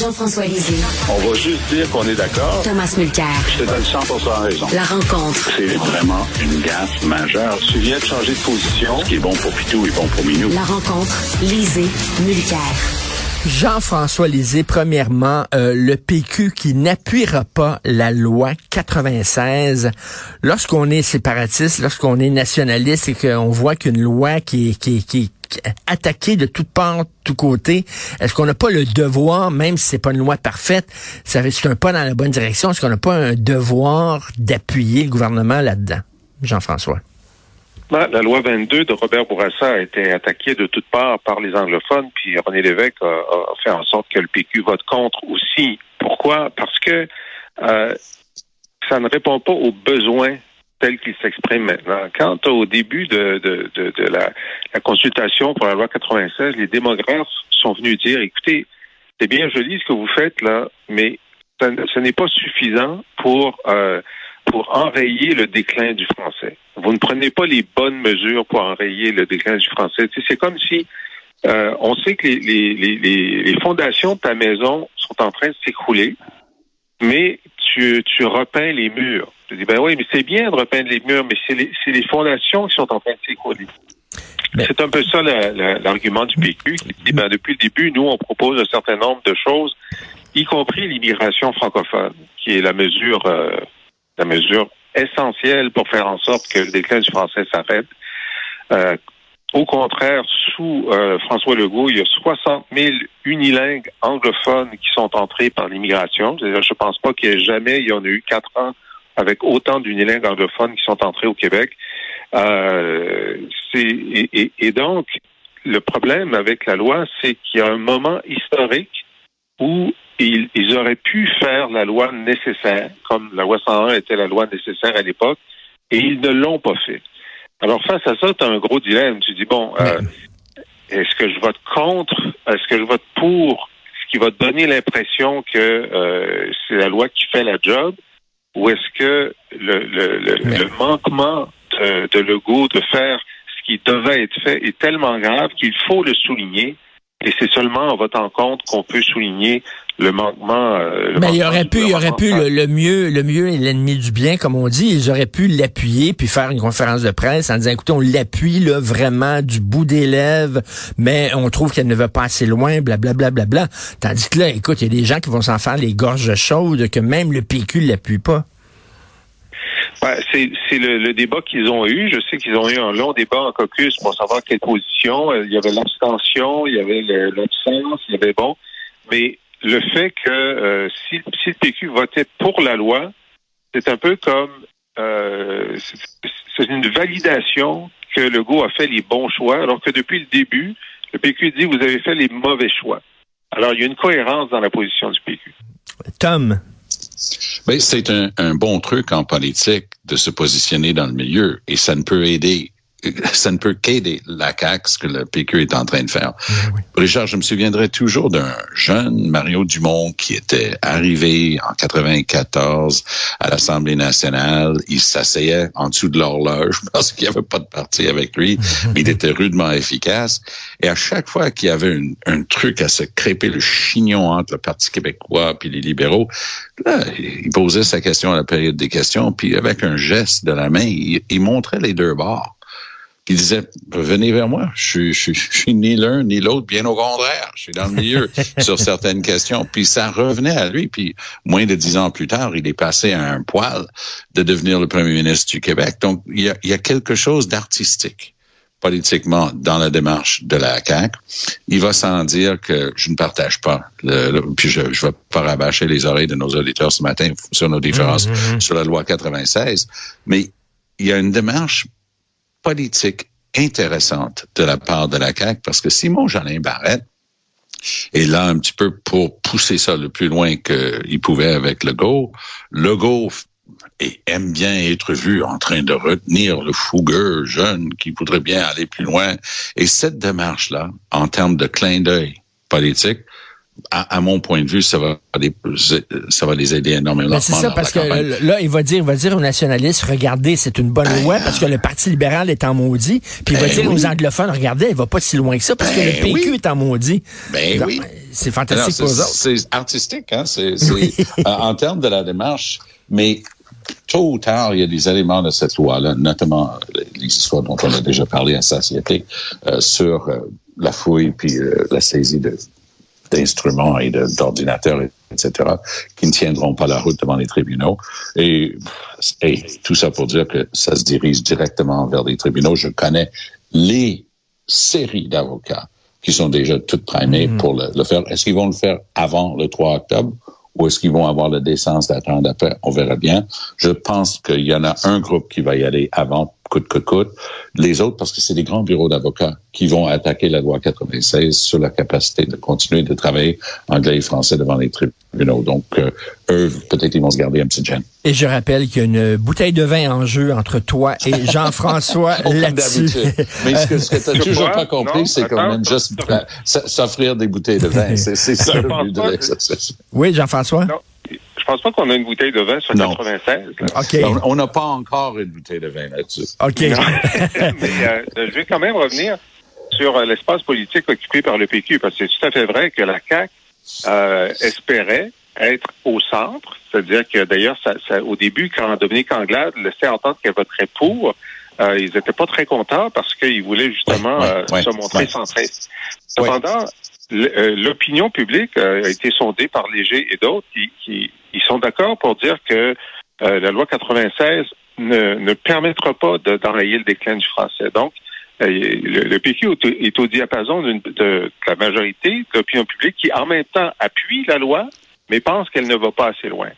Jean-François Lisée. On va juste dire qu'on est d'accord. Thomas Mulcair. Je te donne 100 raison. La rencontre. C'est vraiment une gaffe majeure. Tu viens de changer de position. Ce qui est bon pour Pitou est bon pour Minou. La rencontre. Lisée. Mulcair. Jean-François Lisée, premièrement, euh, le PQ qui n'appuiera pas la loi 96 lorsqu'on est séparatiste, lorsqu'on est nationaliste et qu'on voit qu'une loi qui, qui, qui, attaquée de toutes parts, de tous côtés, est-ce qu'on n'a pas le devoir, même si c'est pas une loi parfaite, c'est un pas dans la bonne direction, est-ce qu'on n'a pas un devoir d'appuyer le gouvernement là-dedans? Jean-François. Ben, la loi 22 de Robert Bourassa a été attaquée de toutes parts par les anglophones, puis René Lévesque a, fait en sorte que le PQ vote contre aussi. Pourquoi? Parce que euh, ça ne répond pas aux besoins tels qu'ils s'expriment maintenant. Quand au début de, de, de, la, la, consultation pour la loi 96, les démographes sont venus dire, écoutez, c'est bien joli ce que vous faites là, mais ce n'est pas suffisant pour euh, pour enrayer le déclin du français. Vous ne prenez pas les bonnes mesures pour enrayer le déclin du français. c'est comme si euh, on sait que les, les, les, les, fondations de ta maison sont en train de s'écrouler, mais tu, tu repeins les murs. Tu dis, ben oui, mais c'est bien de repeindre les murs, mais c'est les, les fondations qui sont en train de s'écrouler. C'est un peu ça l'argument du PQ qui dit, ben, depuis le début, nous, on propose un certain nombre de choses, y compris l'immigration francophone, qui est la mesure euh, la mesure essentielle pour faire en sorte que le déclin du français s'arrête. Euh, au contraire, sous euh, François Legault, il y a 60 000 unilingues anglophones qui sont entrés par l'immigration. Je ne pense pas qu'il y ait jamais, il y en a eu quatre ans avec autant d'unilingues anglophones qui sont entrés au Québec. Euh, et, et, donc, le problème avec la loi, c'est qu'il y a un moment historique où ils, auraient pu faire la loi nécessaire, comme la loi 101 était la loi nécessaire à l'époque, et ils ne l'ont pas fait. Alors face à ça, tu as un gros dilemme. Tu dis, bon, euh, est-ce que je vote contre, est-ce que je vote pour? Ce qui va donner l'impression que euh, c'est la loi qui fait la job, ou est-ce que le, le, le, manquement de, de Legault de faire ce qui devait être fait est tellement grave qu'il faut le souligner, et c'est seulement en votant contre qu'on peut souligner le manquement. Euh, Mais il aurait pu, il aurait pu le, mieux, le mieux est l'ennemi du bien, comme on dit. Ils auraient pu l'appuyer puis faire une conférence de presse en disant, écoutez, on l'appuie là vraiment du bout des lèvres, mais on trouve qu'elle ne va pas assez loin, blablabla. Bla, bla, bla, Tandis que là, écoute, il y a des gens qui vont s'en faire les gorges chaudes que même le PQ l'appuie pas. c'est le, le, débat qu'ils ont eu. Je sais qu'ils ont eu un long débat en caucus pour savoir quelle position. Il y avait l'abstention, il y avait l'absence, il y avait bon. Mais le fait que euh, si, le PQ votait pour la loi, c'est un peu comme euh, c'est une validation que le Legault a fait les bons choix, alors que depuis le début, le PQ dit vous avez fait les mauvais choix. Alors il y a une cohérence dans la position du PQ. Tom? Ben, c'est un, un bon truc en politique de se positionner dans le milieu et ça ne peut aider ça ne peut qu'aider la CAQ, ce que le PQ est en train de faire. Richard, je me souviendrai toujours d'un jeune Mario Dumont qui était arrivé en 94 à l'Assemblée nationale. Il s'asseyait en dessous de l'horloge parce qu'il n'y avait pas de parti avec lui, mais il était rudement efficace. Et à chaque fois qu'il y avait un truc à se crêper le chignon entre le Parti québécois puis les libéraux, là, il posait sa question à la période des questions, puis avec un geste de la main, il, il montrait les deux bords. Il disait, venez vers moi. Je, je, je suis ni l'un ni l'autre, bien au contraire. Je suis dans le milieu sur certaines questions. Puis ça revenait à lui. Puis moins de dix ans plus tard, il est passé à un poil de devenir le premier ministre du Québec. Donc, il y a, il y a quelque chose d'artistique politiquement dans la démarche de la CAQ. Il va sans dire que je ne partage pas. Le, puis je ne vais pas rabâcher les oreilles de nos auditeurs ce matin sur nos différences mmh, mmh, mmh. sur la loi 96. Mais il y a une démarche politique intéressante de la part de la CAQ parce que Simon Jolin Barrette est là un petit peu pour pousser ça le plus loin qu'il pouvait avec le Go. Le Go aime bien être vu en train de retenir le fougueux jeune qui voudrait bien aller plus loin. Et cette démarche-là, en termes de clin d'œil politique, à, mon point de vue, ça va les, ça va les aider énormément. C'est ça, parce que là, il va dire, il va dire aux nationalistes, regardez, c'est une bonne ben, loi parce que le Parti libéral est en maudit. Puis il va ben dire aux anglophones, regardez, il va pas si loin que ça parce que le ben PQ est en maudit. Ben oui. c'est fantastique pour eux autres. C'est artistique, hein? C'est en termes de la démarche, mais tôt ou tard, il y a des éléments de cette loi-là, notamment les histoires dont on a déjà parlé à Satiété, euh, sur euh, la fouille puis euh, la saisie de d'instruments et d'ordinateurs, etc., qui ne tiendront pas la route devant les tribunaux. Et, et tout ça pour dire que ça se dirige directement vers les tribunaux. Je connais les séries d'avocats qui sont déjà toutes primées mm. pour le, le faire. Est-ce qu'ils vont le faire avant le 3 octobre ou est-ce qu'ils vont avoir la décence d'attendre après? On verra bien. Je pense qu'il y en a un groupe qui va y aller avant coûte que coûte. Les autres, parce que c'est des grands bureaux d'avocats qui vont attaquer la loi 96 sur la capacité de continuer de travailler anglais et français devant les tribunaux. Donc, euh, eux, peut-être ils vont se garder un petit gêne. Et je rappelle qu'il y a une bouteille de vin en jeu entre toi et Jean-François là-dessus. Mais ce que, ce que tu n'as toujours pas compris, c'est quand même juste s'offrir des bouteilles de vin. C'est ça le but de l'association. Oui, Jean-François? Je pense pas qu'on a une bouteille de vin sur non. 96. OK. On n'a pas encore une bouteille de vin là-dessus. OK. Mais euh, je vais quand même revenir sur euh, l'espace politique occupé par le PQ, parce que c'est tout à fait vrai que la CAQ euh, espérait être au centre, c'est-à-dire que d'ailleurs, ça, ça, au début, quand Dominique Anglade laissait entendre qu'elle voterait pour, euh, ils n'étaient pas très contents parce qu'ils voulaient justement ouais, ouais, euh, se montrer centristes. Cependant, l'opinion publique a été sondée par Léger et d'autres qui, qui ils sont d'accord pour dire que euh, la loi 96 ne, ne permettra pas d'enrayer le déclin du français. Donc, euh, le, PQ est au diapason de, de, la majorité de l'opinion publique qui, en même temps, appuie la loi, mais pense qu'elle ne va pas assez loin.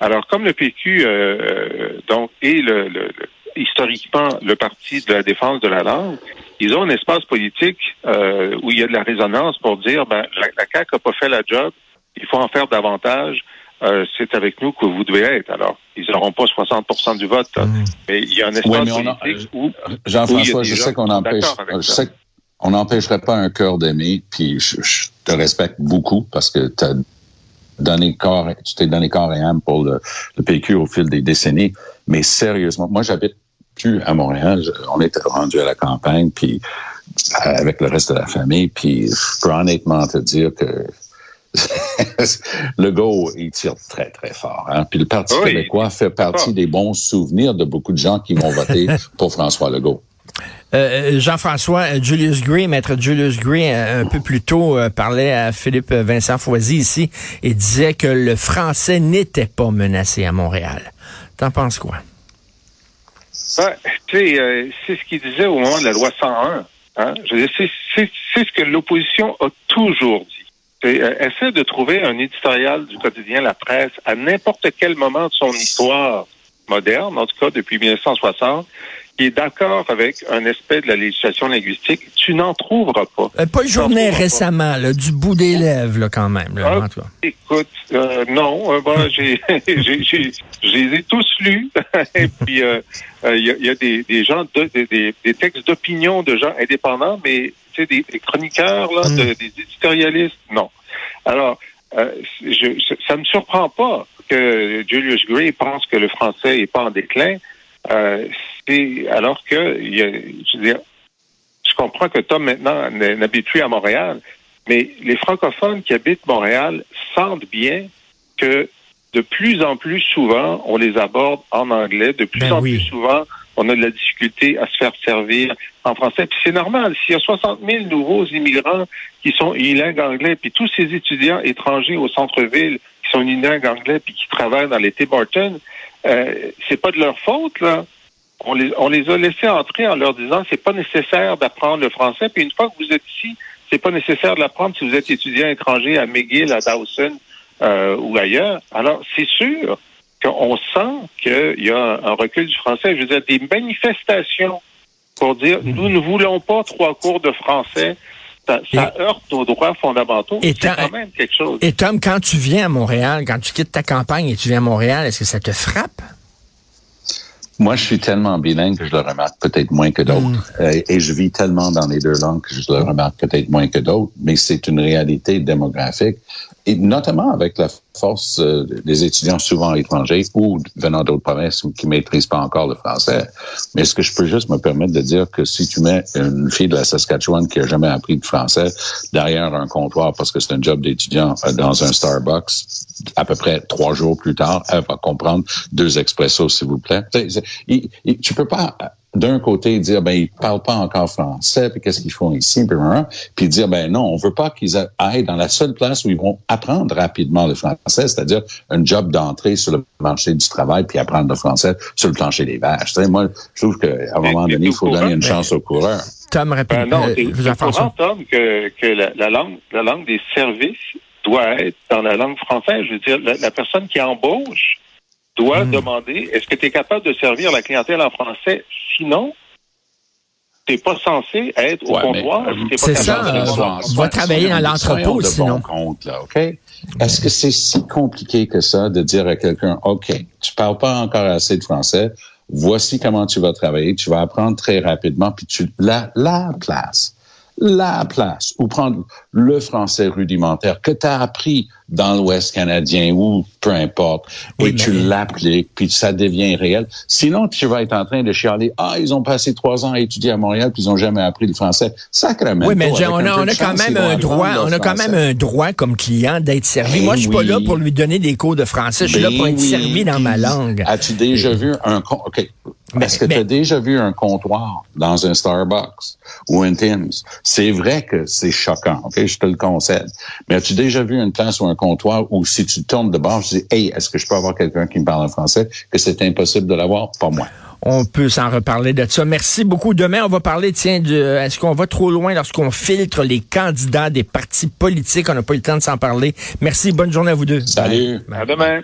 Alors, comme le PQ euh, donc est le, le, historiquement le parti de la défense de la langue, ils ont un espace politique euh, où il y a de la résonance pour dire ben la, la CAQ n'a pas fait la job, il faut en faire davantage. Euh, c'est avec nous que vous devez être. Alors, ils n'auront pas 60% du vote, mmh. mais il y a un espace oui, politique où... Jean-François, je sais qu'on empêche... Je sais on n'empêcherait pas un cœur d'aimer, puis je, je, te respecte beaucoup parce que tu as donné corps, tu t'es donné corps et âme pour le, le, PQ au fil des décennies. Mais sérieusement, moi, j'habite plus à Montréal. On est rendu à la campagne, puis avec le reste de la famille, puis je peux honnêtement te dire que le go, il tire très, très fort. Hein? Puis le Parti oui, québécois fait partie des bons souvenirs de beaucoup de gens qui vont voter pour François Legault. Euh, Jean-François, Julius Gray, maître Julius Gray, un peu plus tôt, euh, parlait à Philippe Vincent Foisy ici et disait que le français n'était pas menacé à Montréal. T'en penses quoi? Ben, tu sais, euh, c'est ce qu'il disait au moment de la loi 101. Hein? C'est ce que l'opposition a toujours dit. Euh, essaie de trouver un éditorial du quotidien La Presse à n'importe quel moment de son histoire moderne, en tout cas depuis 1960, qui est d'accord avec un aspect de la législation linguistique, tu n'en trouveras pas. Euh, pas une journée récemment, là, du bout des lèvres, là, quand même. Là, ah, écoute, euh, non, euh, bon, j'ai, j'ai, les ai tous lus. Et puis, il euh, y, a, y, a, des, des gens, de, des, des textes d'opinion de gens indépendants, mais tu sais, des, des chroniqueurs, là, mm. de, des éditorialistes, non. Alors, je, ça ne me surprend pas que Julius Gray pense que le français est pas en déclin. Euh, alors que, il y a, je, veux dire, je comprends que Tom maintenant n'habite plus à Montréal, mais les francophones qui habitent Montréal sentent bien que de plus en plus souvent, on les aborde en anglais. De plus ben en oui. plus souvent, on a de la difficulté à se faire servir en français. Puis c'est normal. S'il y a 60 000 nouveaux immigrants qui sont unilingues anglais, puis tous ces étudiants étrangers au centre-ville qui sont unilingues anglais, puis qui travaillent dans les Tim euh, c'est pas de leur faute, là. On les, on les a laissés entrer en leur disant c'est pas nécessaire d'apprendre le français. Puis une fois que vous êtes ici, c'est pas nécessaire de l'apprendre si vous êtes étudiant étranger à McGill, à Dawson euh, ou ailleurs. Alors, c'est sûr qu'on sent qu'il y a un, recul du français. Je veux dire, des manifestations pour dire nous ne voulons pas trois cours de français. Ça, ça et, heurte nos droits fondamentaux. C'est quand même quelque chose. Et Tom, quand tu viens à Montréal, quand tu quittes ta campagne et tu viens à Montréal, est-ce que ça te frappe? Moi, je suis tellement bilingue que je le remarque peut-être moins que d'autres. Mm. Euh, et je vis tellement dans les deux langues que je le remarque peut-être moins que d'autres. Mais c'est une réalité démographique. Et notamment avec le force euh, des étudiants souvent étrangers ou venant d'autres provinces qui maîtrisent pas encore le français. Mais est-ce que je peux juste me permettre de dire que si tu mets une fille de la Saskatchewan qui a jamais appris de français derrière un comptoir parce que c'est un job d'étudiant euh, dans un Starbucks, à peu près trois jours plus tard, elle va comprendre deux expressos, s'il vous plaît. Tu peux pas d'un côté dire ben ils parlent pas encore français puis qu'est-ce qu'ils font ici puis, puis dire ben non on veut pas qu'ils aillent dans la seule place où ils vont apprendre rapidement le français c'est-à-dire un job d'entrée sur le marché du travail puis apprendre le français sur le plancher des vaches moi je trouve qu'à un moment donné il faut donner une chance aux coureurs Tom rapidement ben non euh, c'est Tom que, que la, langue la langue des services doit être dans la langue française je veux dire la personne qui embauche doit hmm. demander est-ce que tu es capable de servir la clientèle en français? Sinon, tu n'es pas censé être au comptoir. C'est ça, on va travailler dans l'entrepôt sinon. Compte, là, OK? Est-ce que c'est si compliqué que ça de dire à quelqu'un, OK, tu parles pas encore assez de français, voici comment tu vas travailler, tu vas apprendre très rapidement, puis tu la, la place la place ou prendre le français rudimentaire que tu as appris dans l'Ouest canadien ou peu importe, et tu l'appliques, puis ça devient réel. Sinon, tu vas être en train de chialer, ah, ils ont passé trois ans à étudier à Montréal, puis ils ont jamais appris le français. Sacrément. Oui, mais on a, on a quand même un droit, on a quand même un droit comme client d'être servi. Moi, je suis pas là pour lui donner des cours de français, je suis là pour être ben servi dans ma langue. As-tu déjà vu un, OK, est-ce que tu as déjà vu un comptoir dans un Starbucks ou un Tim's? C'est vrai que c'est choquant, OK? Je te le concède. Mais as-tu déjà vu une place ou un comptoir où si tu tournes de bord, je dis, hey, est-ce que je peux avoir quelqu'un qui me parle en français? Que c'est impossible de l'avoir? Pas moi. On peut s'en reparler de ça. Merci beaucoup. Demain, on va parler, tiens, de est-ce qu'on va trop loin lorsqu'on filtre les candidats des partis politiques? On n'a pas eu le temps de s'en parler. Merci. Bonne journée à vous deux. Salut. À demain.